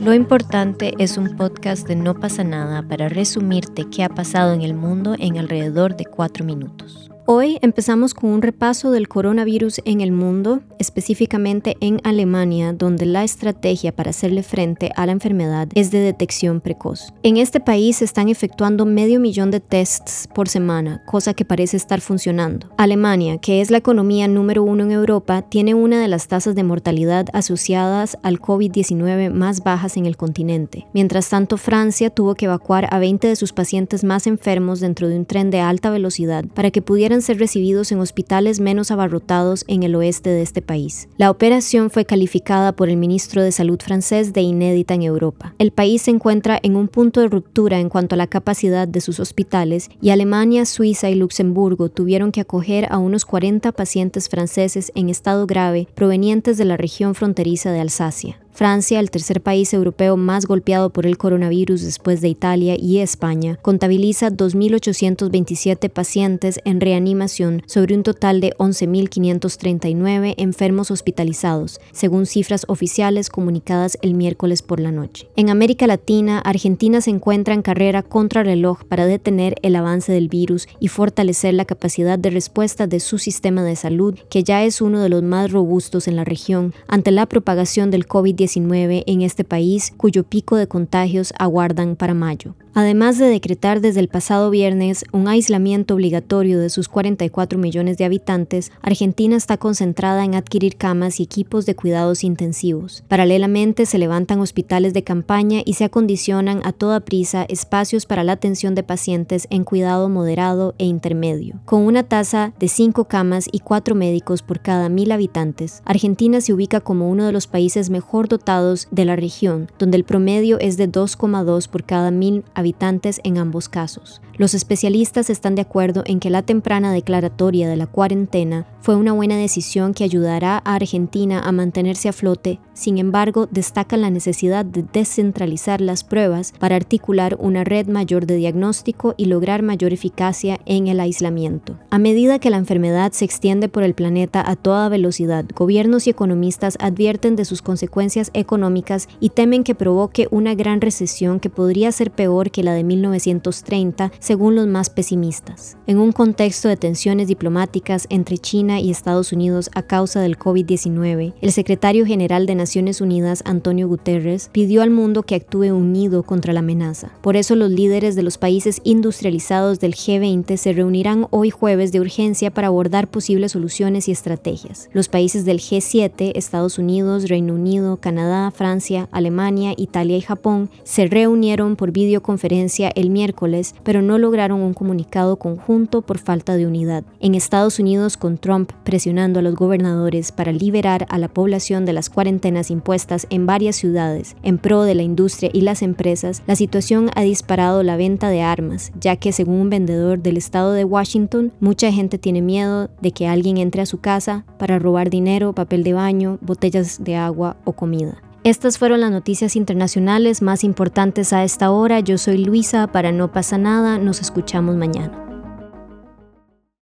Lo importante es un podcast de No pasa nada para resumirte qué ha pasado en el mundo en alrededor de cuatro minutos. Hoy empezamos con un repaso del coronavirus en el mundo, específicamente en Alemania, donde la estrategia para hacerle frente a la enfermedad es de detección precoz. En este país se están efectuando medio millón de tests por semana, cosa que parece estar funcionando. Alemania, que es la economía número uno en Europa, tiene una de las tasas de mortalidad asociadas al COVID-19 más bajas en el continente. Mientras tanto, Francia tuvo que evacuar a 20 de sus pacientes más enfermos dentro de un tren de alta velocidad para que pudieran ser recibidos en hospitales menos abarrotados en el oeste de este país. La operación fue calificada por el ministro de Salud francés de inédita en Europa. El país se encuentra en un punto de ruptura en cuanto a la capacidad de sus hospitales y Alemania, Suiza y Luxemburgo tuvieron que acoger a unos 40 pacientes franceses en estado grave provenientes de la región fronteriza de Alsacia. Francia, el tercer país europeo más golpeado por el coronavirus después de Italia y España, contabiliza 2.827 pacientes en reanimación sobre un total de 11.539 enfermos hospitalizados, según cifras oficiales comunicadas el miércoles por la noche. En América Latina, Argentina se encuentra en carrera contra reloj para detener el avance del virus y fortalecer la capacidad de respuesta de su sistema de salud, que ya es uno de los más robustos en la región ante la propagación del COVID-19 en este país, cuyo pico de contagios aguardan para mayo además de decretar desde el pasado viernes un aislamiento obligatorio de sus 44 millones de habitantes, Argentina está concentrada en adquirir camas y equipos de cuidados intensivos. Paralelamente se levantan hospitales de campaña y se acondicionan a toda prisa espacios para la atención de pacientes en cuidado moderado e intermedio. Con una tasa de 5 camas y 4 médicos por cada mil habitantes, Argentina se ubica como uno de los países mejor dotados de la región, donde el promedio es de 2,2 por cada mil habitantes en ambos casos. Los especialistas están de acuerdo en que la temprana declaratoria de la cuarentena fue una buena decisión que ayudará a Argentina a mantenerse a flote, sin embargo destacan la necesidad de descentralizar las pruebas para articular una red mayor de diagnóstico y lograr mayor eficacia en el aislamiento. A medida que la enfermedad se extiende por el planeta a toda velocidad, gobiernos y economistas advierten de sus consecuencias económicas y temen que provoque una gran recesión que podría ser peor que la de 1930, según los más pesimistas. En un contexto de tensiones diplomáticas entre China y Estados Unidos a causa del COVID-19, el secretario general de Naciones Unidas, Antonio Guterres, pidió al mundo que actúe unido contra la amenaza. Por eso los líderes de los países industrializados del G20 se reunirán hoy jueves de urgencia para abordar posibles soluciones y estrategias. Los países del G7, Estados Unidos, Reino Unido, Canadá, Francia, Alemania, Italia y Japón, se reunieron por videoconferencia el miércoles, pero no lograron un comunicado conjunto por falta de unidad. En Estados Unidos, con Trump presionando a los gobernadores para liberar a la población de las cuarentenas impuestas en varias ciudades en pro de la industria y las empresas, la situación ha disparado la venta de armas, ya que según un vendedor del estado de Washington, mucha gente tiene miedo de que alguien entre a su casa para robar dinero, papel de baño, botellas de agua o comida. Estas fueron las noticias internacionales más importantes a esta hora. Yo soy Luisa, para No pasa nada, nos escuchamos mañana.